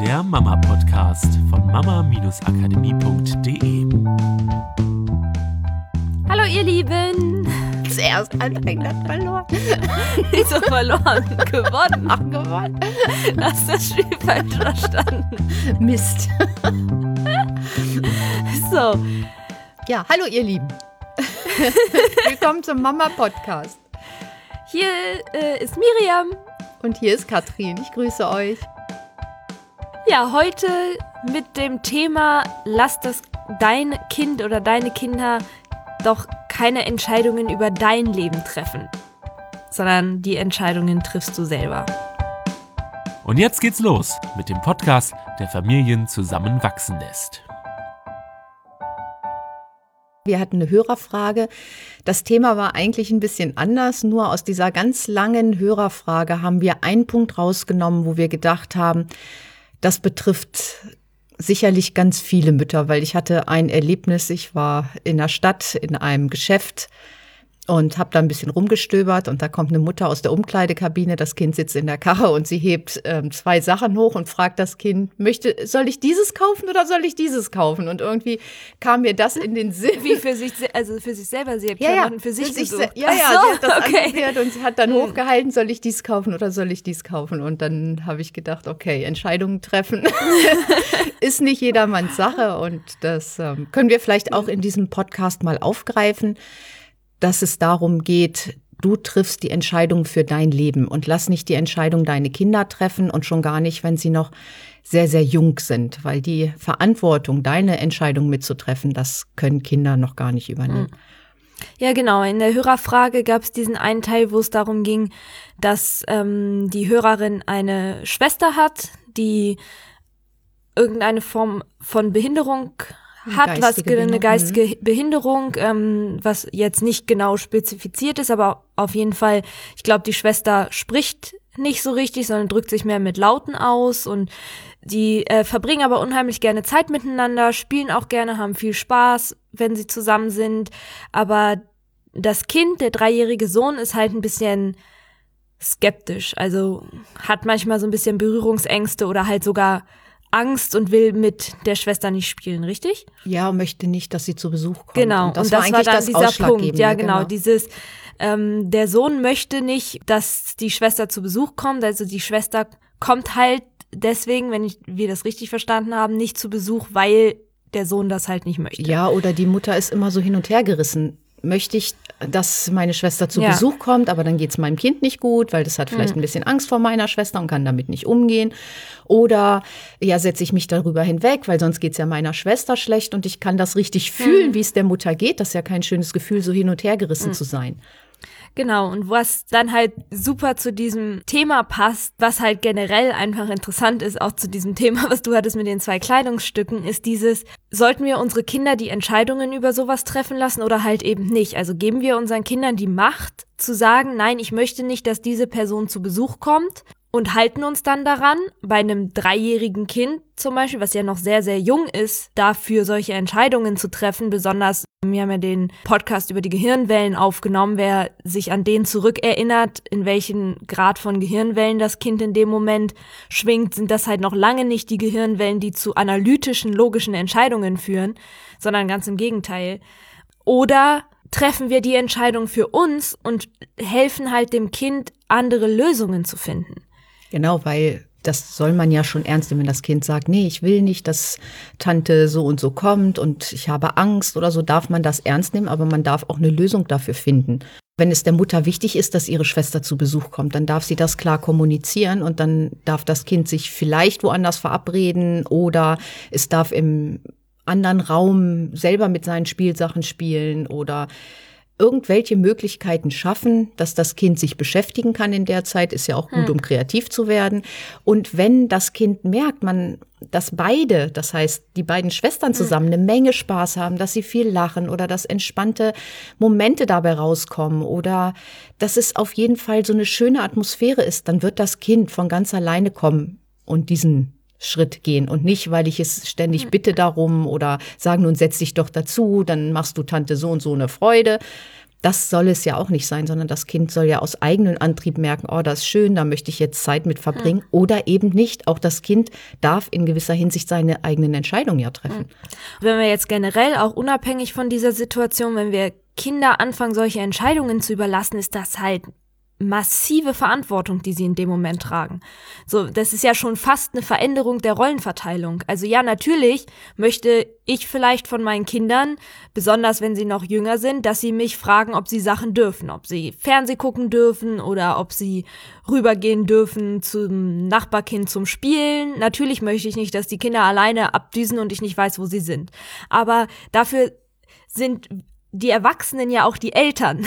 der Mama-Podcast von mama-akademie.de. Hallo ihr Lieben! Zuerst anfängt hat verloren. Nicht so verloren, gewonnen. Ach, gewonnen. Hast das Spiel falsch verstanden. Mist. So, Ja, hallo ihr Lieben. Willkommen zum Mama-Podcast. hier äh, ist Miriam. Und hier ist Katrin. Ich grüße euch. Ja, heute mit dem Thema Lass das dein Kind oder deine Kinder doch keine Entscheidungen über dein Leben treffen, sondern die Entscheidungen triffst du selber. Und jetzt geht's los mit dem Podcast, der Familien zusammenwachsen lässt. Wir hatten eine Hörerfrage. Das Thema war eigentlich ein bisschen anders, nur aus dieser ganz langen Hörerfrage haben wir einen Punkt rausgenommen, wo wir gedacht haben, das betrifft sicherlich ganz viele Mütter, weil ich hatte ein Erlebnis, ich war in der Stadt in einem Geschäft und habe da ein bisschen rumgestöbert und da kommt eine Mutter aus der Umkleidekabine, das Kind sitzt in der Karre und sie hebt ähm, zwei Sachen hoch und fragt das Kind, möchte, soll ich dieses kaufen oder soll ich dieses kaufen? Und irgendwie kam mir das in den Sinn. Wie für sich, also für sich selber, sie hat Ja, ja, für sich se- gesucht. Ja, ja, so, sie hat das okay. und sie hat dann hochgehalten, soll ich dies kaufen oder soll ich dies kaufen? Und dann habe ich gedacht, okay, Entscheidungen treffen ist nicht jedermanns Sache und das ähm, können wir vielleicht auch in diesem Podcast mal aufgreifen, dass es darum geht, du triffst die Entscheidung für dein Leben und lass nicht die Entscheidung deine Kinder treffen und schon gar nicht, wenn sie noch sehr, sehr jung sind, weil die Verantwortung, deine Entscheidung mitzutreffen, das können Kinder noch gar nicht übernehmen. Ja, genau. In der Hörerfrage gab es diesen einen Teil, wo es darum ging, dass ähm, die Hörerin eine Schwester hat, die irgendeine Form von Behinderung hat, was eine Behinderung, geistige Behinderung, ähm, was jetzt nicht genau spezifiziert ist, aber auf jeden Fall, ich glaube, die Schwester spricht nicht so richtig, sondern drückt sich mehr mit Lauten aus und die äh, verbringen aber unheimlich gerne Zeit miteinander, spielen auch gerne, haben viel Spaß, wenn sie zusammen sind. Aber das Kind, der dreijährige Sohn, ist halt ein bisschen skeptisch. Also hat manchmal so ein bisschen Berührungsängste oder halt sogar Angst und will mit der Schwester nicht spielen, richtig? Ja, und möchte nicht, dass sie zu Besuch kommt. Genau, Und das, war eigentlich das dieser Punkt. Ja, genau, dieses, ähm, der Sohn möchte nicht, dass die Schwester zu Besuch kommt. Also die Schwester kommt halt deswegen, wenn ich, wir das richtig verstanden haben, nicht zu Besuch, weil der Sohn das halt nicht möchte. Ja, oder die Mutter ist immer so hin und her gerissen. Möchte ich, dass meine Schwester zu Ja. Besuch kommt, aber dann geht es meinem Kind nicht gut, weil das hat vielleicht Mhm. ein bisschen Angst vor meiner Schwester und kann damit nicht umgehen. Oder ja, setze ich mich darüber hinweg, weil sonst geht es ja meiner Schwester schlecht und ich kann das richtig Mhm. fühlen, wie es der Mutter geht. Das ist ja kein schönes Gefühl, so hin und her gerissen zu sein. Genau, und was dann halt super zu diesem Thema passt, was halt generell einfach interessant ist, auch zu diesem Thema, was du hattest mit den zwei Kleidungsstücken, ist dieses, sollten wir unsere Kinder die Entscheidungen über sowas treffen lassen oder halt eben nicht? Also geben wir unseren Kindern die Macht zu sagen, nein, ich möchte nicht, dass diese Person zu Besuch kommt und halten uns dann daran, bei einem dreijährigen Kind zum Beispiel, was ja noch sehr, sehr jung ist, dafür solche Entscheidungen zu treffen, besonders, wir haben ja den Podcast über die Gehirnwellen aufgenommen, wer sich an den zurückerinnert, in welchen Grad von Gehirnwellen das Kind in dem Moment schwingt, sind das halt noch lange nicht die Gehirnwellen, die zu analytischen, logischen Entscheidungen führen, sondern ganz im Gegenteil. Oder treffen wir die Entscheidung für uns und helfen halt dem Kind, andere Lösungen zu finden. Genau, weil das soll man ja schon ernst nehmen, wenn das Kind sagt, nee, ich will nicht, dass Tante so und so kommt und ich habe Angst oder so, darf man das ernst nehmen, aber man darf auch eine Lösung dafür finden. Wenn es der Mutter wichtig ist, dass ihre Schwester zu Besuch kommt, dann darf sie das klar kommunizieren und dann darf das Kind sich vielleicht woanders verabreden oder es darf im anderen Raum selber mit seinen Spielsachen spielen oder irgendwelche Möglichkeiten schaffen, dass das Kind sich beschäftigen kann in der Zeit, ist ja auch gut, um kreativ zu werden. Und wenn das Kind merkt, man, dass beide, das heißt, die beiden Schwestern zusammen eine Menge Spaß haben, dass sie viel lachen oder dass entspannte Momente dabei rauskommen oder dass es auf jeden Fall so eine schöne Atmosphäre ist, dann wird das Kind von ganz alleine kommen und diesen Schritt gehen und nicht, weil ich es ständig bitte darum oder sagen, nun setz dich doch dazu, dann machst du Tante so und so eine Freude. Das soll es ja auch nicht sein, sondern das Kind soll ja aus eigenem Antrieb merken, oh, das ist schön, da möchte ich jetzt Zeit mit verbringen. Mhm. Oder eben nicht. Auch das Kind darf in gewisser Hinsicht seine eigenen Entscheidungen ja treffen. Mhm. Wenn wir jetzt generell auch unabhängig von dieser Situation, wenn wir Kinder anfangen, solche Entscheidungen zu überlassen, ist das halt massive Verantwortung, die sie in dem Moment tragen. So, das ist ja schon fast eine Veränderung der Rollenverteilung. Also ja, natürlich möchte ich vielleicht von meinen Kindern, besonders wenn sie noch jünger sind, dass sie mich fragen, ob sie Sachen dürfen, ob sie Fernseh gucken dürfen oder ob sie rübergehen dürfen zum Nachbarkind zum Spielen. Natürlich möchte ich nicht, dass die Kinder alleine abdüsen und ich nicht weiß, wo sie sind. Aber dafür sind die Erwachsenen ja auch die Eltern.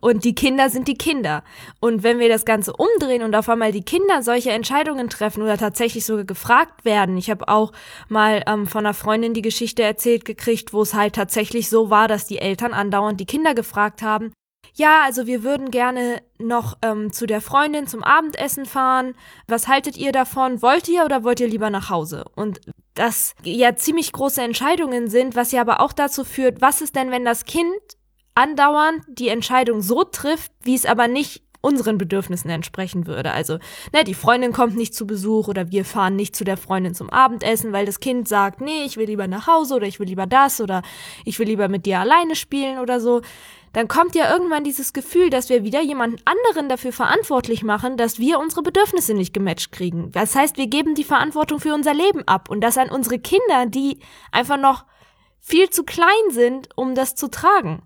Und die Kinder sind die Kinder. Und wenn wir das Ganze umdrehen und auf einmal die Kinder solche Entscheidungen treffen oder tatsächlich sogar gefragt werden, ich habe auch mal ähm, von einer Freundin die Geschichte erzählt gekriegt, wo es halt tatsächlich so war, dass die Eltern andauernd die Kinder gefragt haben, ja, also wir würden gerne noch ähm, zu der Freundin zum Abendessen fahren. Was haltet ihr davon? Wollt ihr oder wollt ihr lieber nach Hause? Und das ja ziemlich große Entscheidungen sind, was ja aber auch dazu führt, was ist denn, wenn das Kind andauernd die Entscheidung so trifft, wie es aber nicht unseren Bedürfnissen entsprechen würde. Also, ne, die Freundin kommt nicht zu Besuch oder wir fahren nicht zu der Freundin zum Abendessen, weil das Kind sagt, nee, ich will lieber nach Hause oder ich will lieber das oder ich will lieber mit dir alleine spielen oder so. Dann kommt ja irgendwann dieses Gefühl, dass wir wieder jemanden anderen dafür verantwortlich machen, dass wir unsere Bedürfnisse nicht gematcht kriegen. Das heißt, wir geben die Verantwortung für unser Leben ab und das an unsere Kinder, die einfach noch viel zu klein sind, um das zu tragen.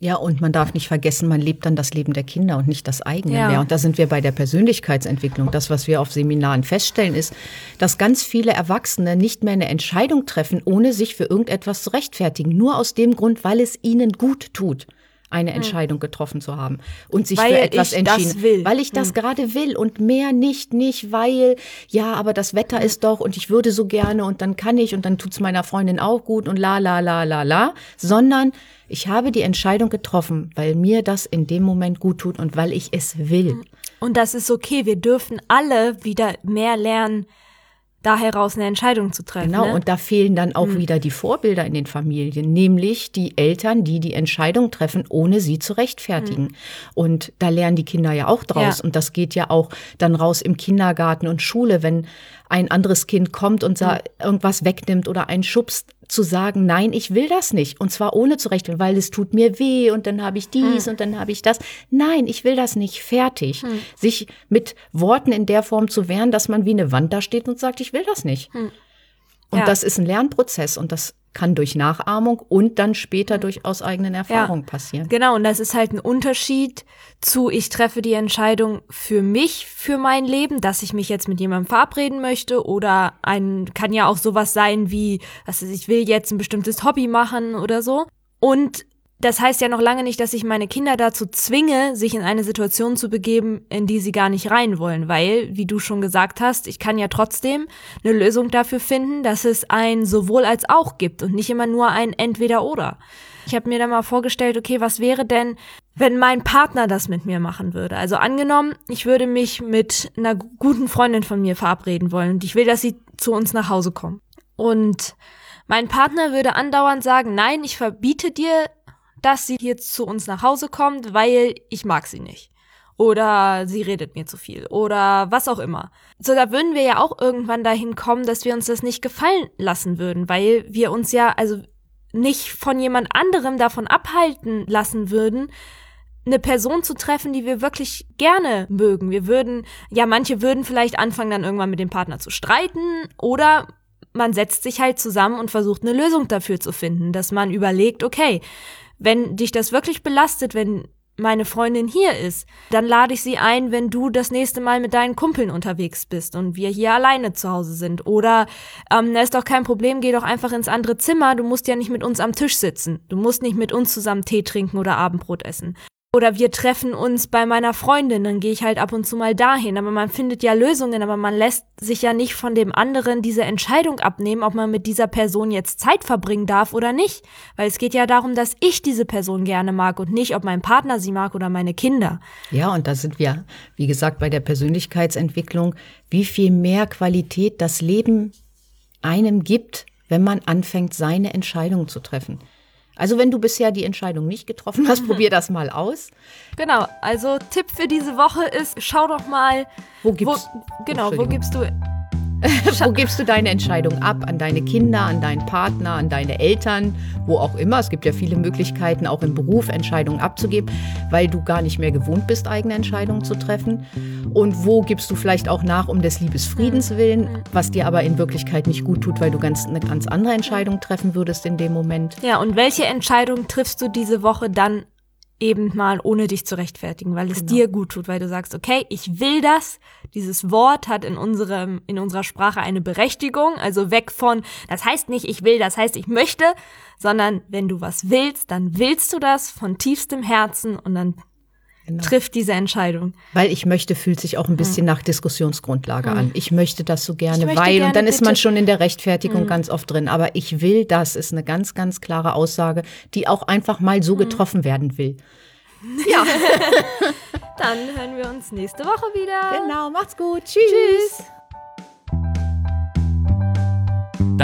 Ja, und man darf nicht vergessen, man lebt dann das Leben der Kinder und nicht das eigene ja. mehr. Und da sind wir bei der Persönlichkeitsentwicklung. Das, was wir auf Seminaren feststellen, ist, dass ganz viele Erwachsene nicht mehr eine Entscheidung treffen, ohne sich für irgendetwas zu rechtfertigen. Nur aus dem Grund, weil es ihnen gut tut eine hm. Entscheidung getroffen zu haben und sich weil für etwas entschieden, will. weil ich das hm. gerade will und mehr nicht, nicht weil ja, aber das Wetter ist doch und ich würde so gerne und dann kann ich und dann tut's meiner Freundin auch gut und la la la la la, sondern ich habe die Entscheidung getroffen, weil mir das in dem Moment gut tut und weil ich es will. Und das ist okay. Wir dürfen alle wieder mehr lernen, da heraus eine Entscheidung zu treffen. Genau, ne? und da fehlen dann auch mhm. wieder die Vorbilder in den Familien, nämlich die Eltern, die die Entscheidung treffen, ohne sie zu rechtfertigen. Mhm. Und da lernen die Kinder ja auch draus. Ja. Und das geht ja auch dann raus im Kindergarten und Schule, wenn ein anderes Kind kommt und irgendwas wegnimmt oder einen schubst, zu sagen, nein, ich will das nicht. Und zwar ohne zu rechnen, weil es tut mir weh und dann habe ich dies hm. und dann habe ich das. Nein, ich will das nicht. Fertig. Hm. Sich mit Worten in der Form zu wehren, dass man wie eine Wand da steht und sagt, ich will das nicht. Hm. Und ja. das ist ein Lernprozess und das kann durch Nachahmung und dann später durch aus eigenen Erfahrungen ja, passieren. Genau, und das ist halt ein Unterschied zu, ich treffe die Entscheidung für mich, für mein Leben, dass ich mich jetzt mit jemandem verabreden möchte oder ein, kann ja auch sowas sein wie, was ist, ich will jetzt ein bestimmtes Hobby machen oder so. Und das heißt ja noch lange nicht, dass ich meine Kinder dazu zwinge, sich in eine Situation zu begeben, in die sie gar nicht rein wollen, weil, wie du schon gesagt hast, ich kann ja trotzdem eine Lösung dafür finden, dass es ein sowohl als auch gibt und nicht immer nur ein entweder oder. Ich habe mir dann mal vorgestellt, okay, was wäre denn, wenn mein Partner das mit mir machen würde? Also angenommen, ich würde mich mit einer guten Freundin von mir verabreden wollen und ich will, dass sie zu uns nach Hause kommt. Und mein Partner würde andauernd sagen, nein, ich verbiete dir dass sie hier zu uns nach Hause kommt, weil ich mag sie nicht. Oder sie redet mir zu viel. Oder was auch immer. So, da würden wir ja auch irgendwann dahin kommen, dass wir uns das nicht gefallen lassen würden, weil wir uns ja also nicht von jemand anderem davon abhalten lassen würden, eine Person zu treffen, die wir wirklich gerne mögen. Wir würden, ja, manche würden vielleicht anfangen, dann irgendwann mit dem Partner zu streiten oder man setzt sich halt zusammen und versucht eine Lösung dafür zu finden, dass man überlegt, okay, wenn dich das wirklich belastet, wenn meine Freundin hier ist, dann lade ich sie ein, wenn du das nächste Mal mit deinen Kumpeln unterwegs bist und wir hier alleine zu Hause sind. Oder ähm, da ist doch kein Problem, geh doch einfach ins andere Zimmer, du musst ja nicht mit uns am Tisch sitzen. Du musst nicht mit uns zusammen Tee trinken oder Abendbrot essen. Oder wir treffen uns bei meiner Freundin, dann gehe ich halt ab und zu mal dahin. Aber man findet ja Lösungen, aber man lässt sich ja nicht von dem anderen diese Entscheidung abnehmen, ob man mit dieser Person jetzt Zeit verbringen darf oder nicht. Weil es geht ja darum, dass ich diese Person gerne mag und nicht, ob mein Partner sie mag oder meine Kinder. Ja, und da sind wir, wie gesagt, bei der Persönlichkeitsentwicklung, wie viel mehr Qualität das Leben einem gibt, wenn man anfängt, seine Entscheidungen zu treffen. Also wenn du bisher die Entscheidung nicht getroffen hast, probier das mal aus. Genau, also Tipp für diese Woche ist, schau doch mal, Wo gibst, wo, genau, wo Entschuldigung. gibst du wo gibst du deine Entscheidung ab? An deine Kinder, an deinen Partner, an deine Eltern, wo auch immer. Es gibt ja viele Möglichkeiten, auch im Beruf Entscheidungen abzugeben, weil du gar nicht mehr gewohnt bist, eigene Entscheidungen zu treffen. Und wo gibst du vielleicht auch nach um des Liebesfriedens willen, was dir aber in Wirklichkeit nicht gut tut, weil du ganz, eine ganz andere Entscheidung treffen würdest in dem Moment. Ja, und welche Entscheidung triffst du diese Woche dann eben mal, ohne dich zu rechtfertigen, weil es Genau. dir gut tut, weil du sagst, okay, ich will das. Dieses Wort hat in unserem, in unserer Sprache eine Berechtigung, also weg von, das heißt nicht, ich will, das heißt, ich möchte, sondern wenn du was willst, dann willst du das von tiefstem Herzen und dann Genau. trifft diese Entscheidung. Weil ich möchte, fühlt sich auch ein bisschen nach Diskussionsgrundlage an. Ich möchte das so gerne, weil, gerne und dann ist man bitte- schon in der Rechtfertigung ganz oft drin. Aber ich will das, ist eine ganz, ganz klare Aussage, die auch einfach mal so getroffen werden will. Ja, Dann hören wir uns nächste Woche wieder. genau, macht's gut. Tschüss.